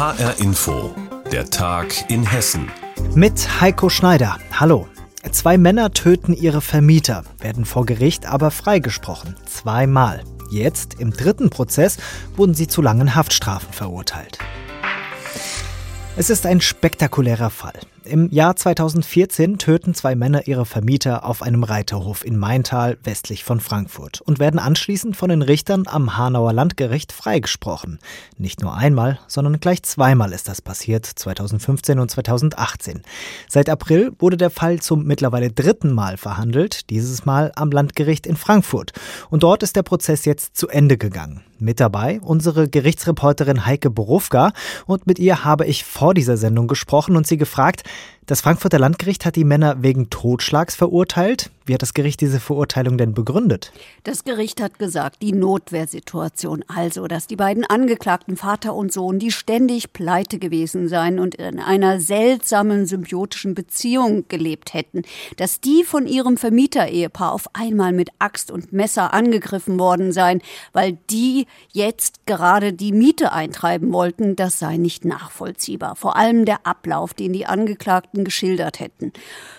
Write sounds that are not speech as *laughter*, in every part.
HR Info, der Tag in Hessen. Mit Heiko Schneider. Hallo. Zwei Männer töten ihre Vermieter, werden vor Gericht aber freigesprochen. Zweimal. Jetzt, im dritten Prozess, wurden sie zu langen Haftstrafen verurteilt. Es ist ein spektakulärer Fall. Im Jahr 2014 töten zwei Männer ihre Vermieter auf einem Reiterhof in Maintal westlich von Frankfurt und werden anschließend von den Richtern am Hanauer Landgericht freigesprochen. Nicht nur einmal, sondern gleich zweimal ist das passiert, 2015 und 2018. Seit April wurde der Fall zum mittlerweile dritten Mal verhandelt, dieses Mal am Landgericht in Frankfurt. Und dort ist der Prozess jetzt zu Ende gegangen. Mit dabei unsere Gerichtsreporterin Heike Borufka. Und mit ihr habe ich vor dieser Sendung gesprochen und sie gefragt, das Frankfurter Landgericht hat die Männer wegen Totschlags verurteilt. Wie hat das Gericht diese Verurteilung denn begründet? Das Gericht hat gesagt, die Notwehrsituation, also dass die beiden Angeklagten Vater und Sohn, die ständig pleite gewesen seien und in einer seltsamen symbiotischen Beziehung gelebt hätten, dass die von ihrem Vermieterehepaar auf einmal mit Axt und Messer angegriffen worden seien, weil die jetzt gerade die Miete eintreiben wollten, das sei nicht nachvollziehbar. Vor allem der Ablauf, den die Angeklagten Angeklagten geschildert hätten.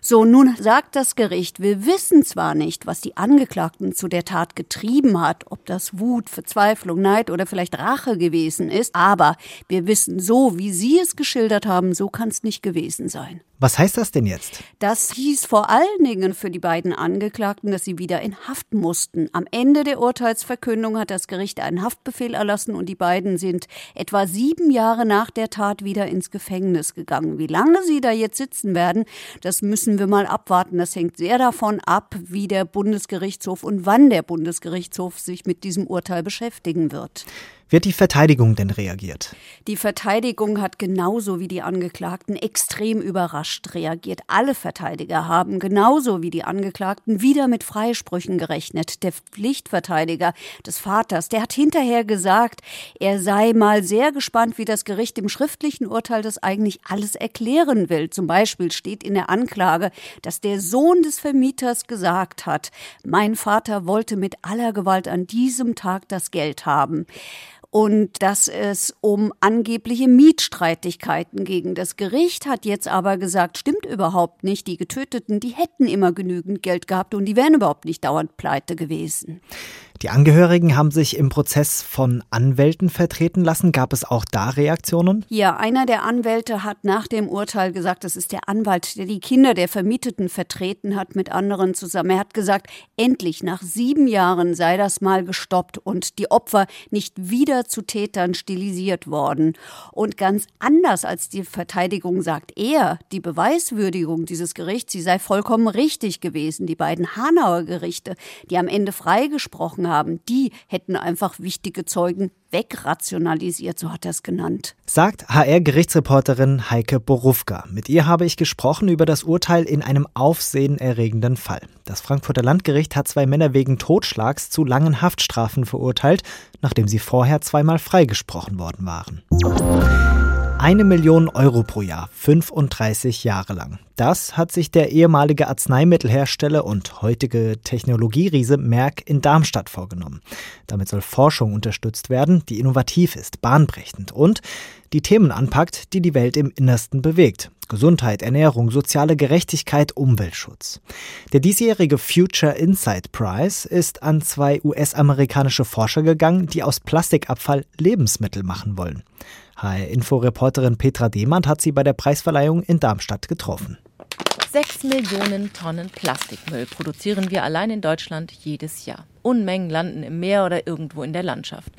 So, nun sagt das Gericht, wir wissen zwar nicht, was die Angeklagten zu der Tat getrieben hat, ob das Wut, Verzweiflung, Neid oder vielleicht Rache gewesen ist, aber wir wissen so, wie Sie es geschildert haben, so kann es nicht gewesen sein. Was heißt das denn jetzt? Das hieß vor allen Dingen für die beiden Angeklagten, dass sie wieder in Haft mussten. Am Ende der Urteilsverkündung hat das Gericht einen Haftbefehl erlassen und die beiden sind etwa sieben Jahre nach der Tat wieder ins Gefängnis gegangen. Wie lange sie da jetzt sitzen werden, das müssen wir mal abwarten. Das hängt sehr davon ab, wie der Bundesgerichtshof und wann der Bundesgerichtshof sich mit diesem Urteil beschäftigen wird. Hat die Verteidigung denn reagiert? Die Verteidigung hat genauso wie die Angeklagten extrem überrascht reagiert. Alle Verteidiger haben genauso wie die Angeklagten wieder mit Freisprüchen gerechnet. Der Pflichtverteidiger des Vaters, der hat hinterher gesagt, er sei mal sehr gespannt, wie das Gericht im schriftlichen Urteil das eigentlich alles erklären will. Zum Beispiel steht in der Anklage, dass der Sohn des Vermieters gesagt hat, mein Vater wollte mit aller Gewalt an diesem Tag das Geld haben und dass es um angebliche Mietstreitigkeiten ging. Das Gericht hat jetzt aber gesagt, stimmt überhaupt nicht. Die Getöteten, die hätten immer genügend Geld gehabt und die wären überhaupt nicht dauernd pleite gewesen. Die Angehörigen haben sich im Prozess von Anwälten vertreten lassen. Gab es auch da Reaktionen? Ja, einer der Anwälte hat nach dem Urteil gesagt, das ist der Anwalt, der die Kinder der Vermieteten vertreten hat mit anderen zusammen. Er hat gesagt, endlich nach sieben Jahren sei das mal gestoppt und die Opfer nicht wieder zu Tätern stilisiert worden. Und ganz anders als die Verteidigung sagt er, die Beweiswürdigung dieses Gerichts, sie sei vollkommen richtig gewesen. Die beiden Hanauer Gerichte, die am Ende freigesprochen haben, die hätten einfach wichtige Zeugen wegrationalisiert, so hat er es genannt. Sagt HR-Gerichtsreporterin Heike Borufka. Mit ihr habe ich gesprochen über das Urteil in einem aufsehenerregenden Fall. Das Frankfurter Landgericht hat zwei Männer wegen Totschlags zu langen Haftstrafen verurteilt, nachdem sie vorher zweimal freigesprochen worden waren. Eine Million Euro pro Jahr, 35 Jahre lang. Das hat sich der ehemalige Arzneimittelhersteller und heutige Technologieriese Merck in Darmstadt vorgenommen. Damit soll Forschung unterstützt werden, die innovativ ist, bahnbrechend und die Themen anpackt, die die Welt im Innersten bewegt. Gesundheit, Ernährung, soziale Gerechtigkeit, Umweltschutz. Der diesjährige Future Insight Prize ist an zwei US-amerikanische Forscher gegangen, die aus Plastikabfall Lebensmittel machen wollen. HR-Info-Reporterin Petra Demand hat sie bei der Preisverleihung in Darmstadt getroffen. Sechs Millionen Tonnen Plastikmüll produzieren wir allein in Deutschland jedes Jahr. Unmengen landen im Meer oder irgendwo in der Landschaft.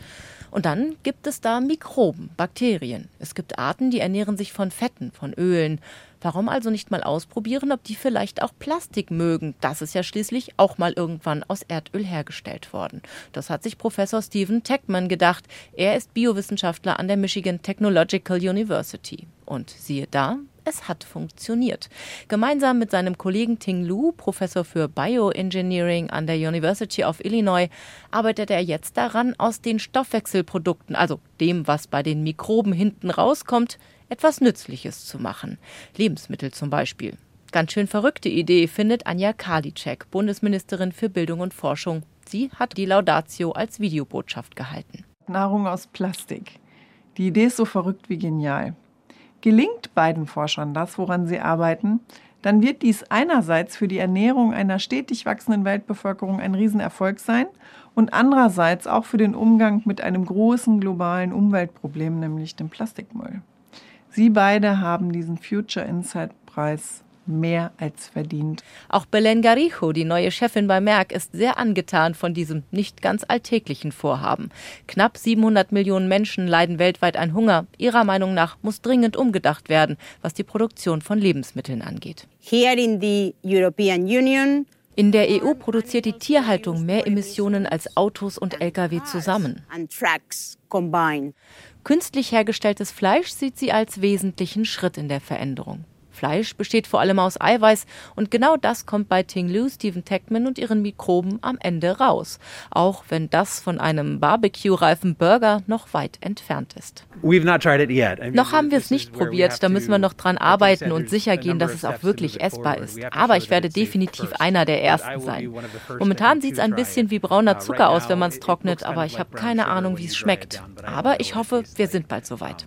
Und dann gibt es da Mikroben, Bakterien. Es gibt Arten, die ernähren sich von Fetten, von Ölen. Warum also nicht mal ausprobieren, ob die vielleicht auch Plastik mögen? Das ist ja schließlich auch mal irgendwann aus Erdöl hergestellt worden. Das hat sich Professor Stephen Techman gedacht. Er ist Biowissenschaftler an der Michigan Technological University. Und siehe da, es hat funktioniert. Gemeinsam mit seinem Kollegen Ting Lu, Professor für Bioengineering an der University of Illinois, arbeitet er jetzt daran, aus den Stoffwechselprodukten, also dem, was bei den Mikroben hinten rauskommt, etwas Nützliches zu machen. Lebensmittel zum Beispiel. Ganz schön verrückte Idee findet Anja Karliczek, Bundesministerin für Bildung und Forschung. Sie hat die Laudatio als Videobotschaft gehalten. Nahrung aus Plastik Die Idee ist so verrückt wie genial. Gelingt beiden Forschern das, woran sie arbeiten, dann wird dies einerseits für die Ernährung einer stetig wachsenden Weltbevölkerung ein Riesenerfolg sein und andererseits auch für den Umgang mit einem großen globalen Umweltproblem, nämlich dem Plastikmüll. Sie beide haben diesen Future Insight Preis mehr als verdient. Auch Belen Garijo, die neue Chefin bei Merck, ist sehr angetan von diesem nicht ganz alltäglichen Vorhaben. Knapp 700 Millionen Menschen leiden weltweit an Hunger. Ihrer Meinung nach muss dringend umgedacht werden, was die Produktion von Lebensmitteln angeht. Here in the European Union in der EU produziert die Tierhaltung mehr Emissionen als Autos und Lkw zusammen. Künstlich hergestelltes Fleisch sieht sie als wesentlichen Schritt in der Veränderung. Fleisch besteht vor allem aus Eiweiß und genau das kommt bei Ting Lu, Stephen Techman und ihren Mikroben am Ende raus. Auch wenn das von einem Barbecue-reifen Burger noch weit entfernt ist. Noch haben wir es nicht probiert, da müssen wir noch dran arbeiten und sicher gehen, dass es auch wirklich essbar ist. Aber ich werde definitiv einer der Ersten sein. Momentan sieht es ein bisschen wie brauner uh, Zucker aus, wenn man es trocknet, aber ich habe keine Ahnung, wie es schmeckt. Aber ich hoffe, wir sind bald soweit.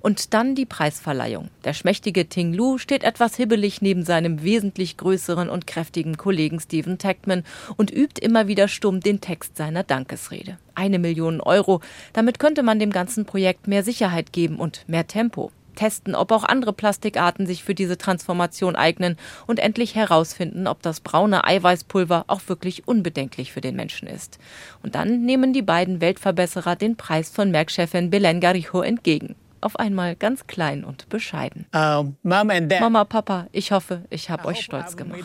Und dann die Preisverleihung. Der schmächtige Ting Lu steht etwas hibbelig neben seinem wesentlich größeren und kräftigen Kollegen Stephen Tackman und übt immer wieder stumm den Text seiner Dankesrede. Eine Million Euro. Damit könnte man dem ganzen Projekt mehr Sicherheit geben und mehr Tempo testen, ob auch andere Plastikarten sich für diese Transformation eignen und endlich herausfinden, ob das braune Eiweißpulver auch wirklich unbedenklich für den Menschen ist. Und dann nehmen die beiden Weltverbesserer den Preis von Merkchefin Belen Garijo entgegen auf einmal ganz klein und bescheiden. Uh, Mama, Papa, ich hoffe, ich habe euch stolz gemacht.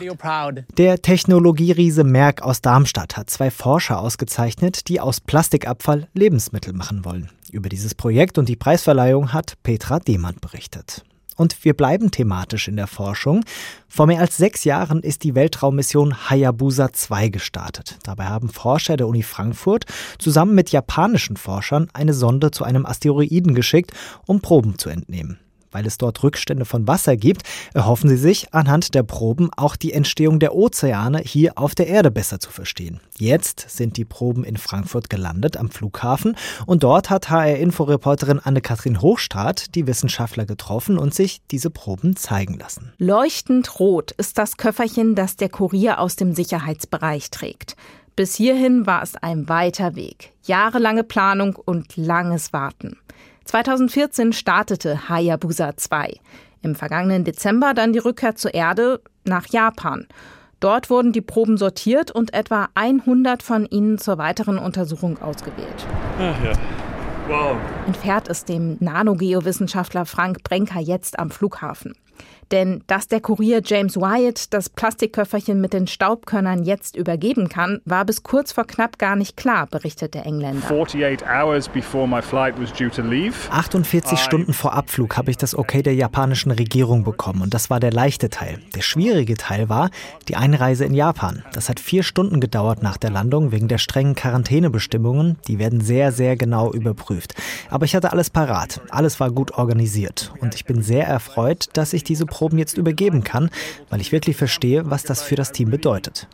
Der Technologieriese Merck aus Darmstadt hat zwei Forscher ausgezeichnet, die aus Plastikabfall Lebensmittel machen wollen. Über dieses Projekt und die Preisverleihung hat Petra Demand berichtet. Und wir bleiben thematisch in der Forschung. Vor mehr als sechs Jahren ist die Weltraummission Hayabusa 2 gestartet. Dabei haben Forscher der Uni Frankfurt zusammen mit japanischen Forschern eine Sonde zu einem Asteroiden geschickt, um Proben zu entnehmen. Weil es dort Rückstände von Wasser gibt, erhoffen sie sich, anhand der Proben auch die Entstehung der Ozeane hier auf der Erde besser zu verstehen. Jetzt sind die Proben in Frankfurt gelandet am Flughafen und dort hat HR-Inforeporterin Anne-Kathrin Hochstadt die Wissenschaftler getroffen und sich diese Proben zeigen lassen. Leuchtend rot ist das Köfferchen, das der Kurier aus dem Sicherheitsbereich trägt. Bis hierhin war es ein weiter Weg, jahrelange Planung und langes Warten. 2014 startete Hayabusa 2. Im vergangenen Dezember dann die Rückkehr zur Erde nach Japan. Dort wurden die Proben sortiert und etwa 100 von ihnen zur weiteren Untersuchung ausgewählt. Ach ja. Wow. Entfährt es dem Nanogeowissenschaftler Frank Brenker jetzt am Flughafen. Denn dass der Kurier James Wyatt das Plastikköfferchen mit den Staubkörnern jetzt übergeben kann, war bis kurz vor knapp gar nicht klar, berichtet der Engländer. 48 Stunden vor Abflug habe ich das Okay der japanischen Regierung bekommen und das war der leichte Teil. Der schwierige Teil war die Einreise in Japan. Das hat vier Stunden gedauert nach der Landung wegen der strengen Quarantänebestimmungen. Die werden sehr, sehr genau überprüft. Aber ich hatte alles parat. Alles war gut organisiert und ich bin sehr erfreut, dass ich diese Proben jetzt übergeben kann, weil ich wirklich verstehe, was das für das Team bedeutet.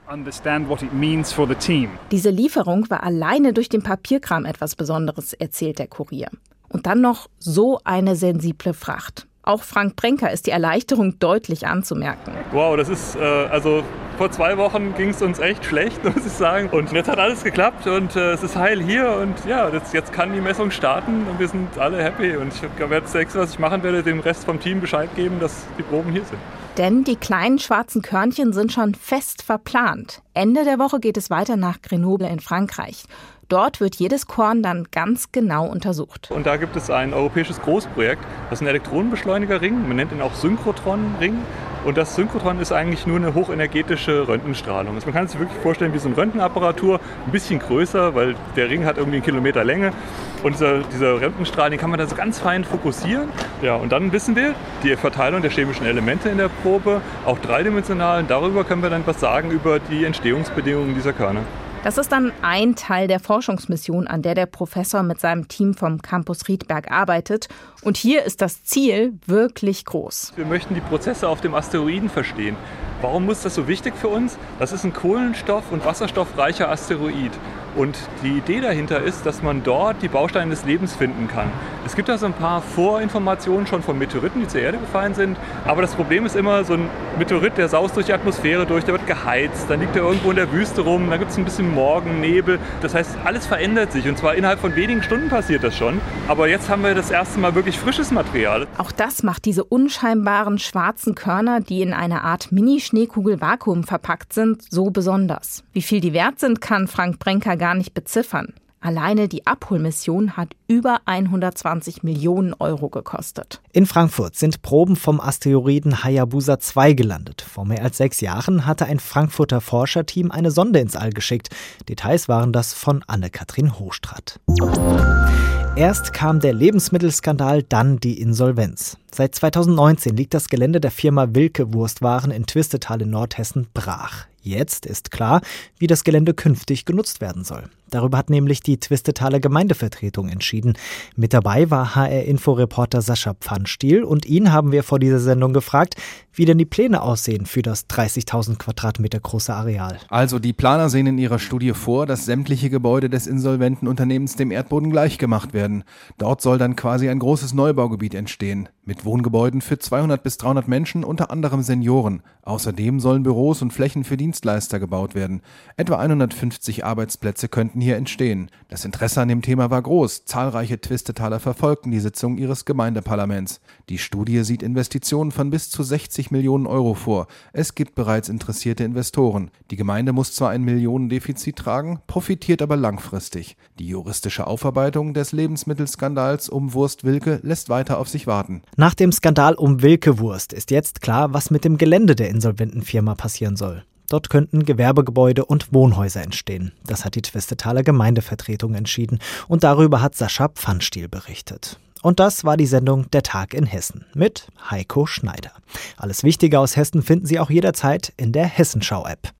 Diese Lieferung war alleine durch den Papierkram etwas Besonderes, erzählt der Kurier. Und dann noch so eine sensible Fracht. Auch Frank Brenker ist die Erleichterung deutlich anzumerken. Wow, das ist äh, also vor zwei Wochen ging es uns echt schlecht, *laughs* muss ich sagen. Und jetzt hat alles geklappt und äh, es ist heil hier und ja, jetzt, jetzt, kann die Messung starten und wir sind alle happy. Und ich werde das nächste, was ich machen werde, dem Rest vom Team Bescheid geben, dass die Proben hier sind. Denn die kleinen schwarzen Körnchen sind schon fest verplant. Ende der Woche geht es weiter nach Grenoble in Frankreich. Dort wird jedes Korn dann ganz genau untersucht. Und da gibt es ein europäisches Großprojekt. Das ist ein Elektronenbeschleunigerring. Man nennt ihn auch Synchrotron-Ring. Und das Synchrotron ist eigentlich nur eine hochenergetische Röntgenstrahlung. Also man kann sich wirklich vorstellen wie so eine Röntgenapparatur, ein bisschen größer, weil der Ring hat irgendwie einen Kilometer Länge. Und dieser, dieser Röntgenstrahl, den kann man da so ganz fein fokussieren. Ja, und dann wissen wir die Verteilung der chemischen Elemente in der Probe, auch dreidimensional. Und darüber können wir dann was sagen über die Entstehungsbedingungen dieser Körner. Das ist dann ein Teil der Forschungsmission, an der der Professor mit seinem Team vom Campus Riedberg arbeitet. Und hier ist das Ziel wirklich groß. Wir möchten die Prozesse auf dem Asteroiden verstehen. Warum muss das so wichtig für uns? Das ist ein kohlenstoff- und wasserstoffreicher Asteroid. Und die Idee dahinter ist, dass man dort die Bausteine des Lebens finden kann. Es gibt da so ein paar Vorinformationen schon von Meteoriten, die zur Erde gefallen sind. Aber das Problem ist immer, so ein Meteorit, der saust durch die Atmosphäre durch, der wird geheizt, dann liegt er irgendwo in der Wüste rum, dann gibt es ein bisschen Morgen, Nebel. Das heißt, alles verändert sich. Und zwar innerhalb von wenigen Stunden passiert das schon. Aber jetzt haben wir das erste Mal wirklich frisches Material. Auch das macht diese unscheinbaren schwarzen Körner, die in einer Art Mini-Schneekugel Vakuum verpackt sind, so besonders. Wie viel die wert sind, kann Frank Brenker gar nicht beziffern. Alleine die Abholmission hat über 120 Millionen Euro gekostet. In Frankfurt sind Proben vom Asteroiden Hayabusa 2 gelandet. Vor mehr als sechs Jahren hatte ein Frankfurter Forscherteam eine Sonde ins All geschickt. Details waren das von Anne-Kathrin Hochstrat. Erst kam der Lebensmittelskandal, dann die Insolvenz. Seit 2019 liegt das Gelände der Firma Wilke Wurstwaren in Twistetal in Nordhessen brach. Jetzt ist klar, wie das Gelände künftig genutzt werden soll. Darüber hat nämlich die Twistetaler Gemeindevertretung entschieden. Mit dabei war HR-Info-Reporter Sascha Pfannstiel und ihn haben wir vor dieser Sendung gefragt, wie denn die Pläne aussehen für das 30.000 Quadratmeter große Areal. Also die Planer sehen in ihrer Studie vor, dass sämtliche Gebäude des insolventen Unternehmens dem Erdboden gleichgemacht werden. Dort soll dann quasi ein großes Neubaugebiet entstehen, mit Wohngebäuden für 200 bis 300 Menschen, unter anderem Senioren. Außerdem sollen Büros und Flächen für Dienstleister gebaut werden. Etwa 150 Arbeitsplätze könnten hier entstehen. Das Interesse an dem Thema war groß. Zahlreiche Twistetaler verfolgten die Sitzung ihres Gemeindeparlaments. Die Studie sieht Investitionen von bis zu 60 Millionen Euro vor. Es gibt bereits interessierte Investoren. Die Gemeinde muss zwar ein Millionendefizit tragen, profitiert aber langfristig. Die juristische Aufarbeitung des Lebensmittelskandals um Wurst Wilke lässt weiter auf sich warten. Nach dem Skandal um Wilke Wurst ist jetzt klar, was mit dem Gelände der insolventen Firma passieren soll. Dort könnten Gewerbegebäude und Wohnhäuser entstehen. Das hat die Twistetaler Gemeindevertretung entschieden. Und darüber hat Sascha Pfannstiel berichtet. Und das war die Sendung Der Tag in Hessen mit Heiko Schneider. Alles Wichtige aus Hessen finden Sie auch jederzeit in der Hessenschau-App.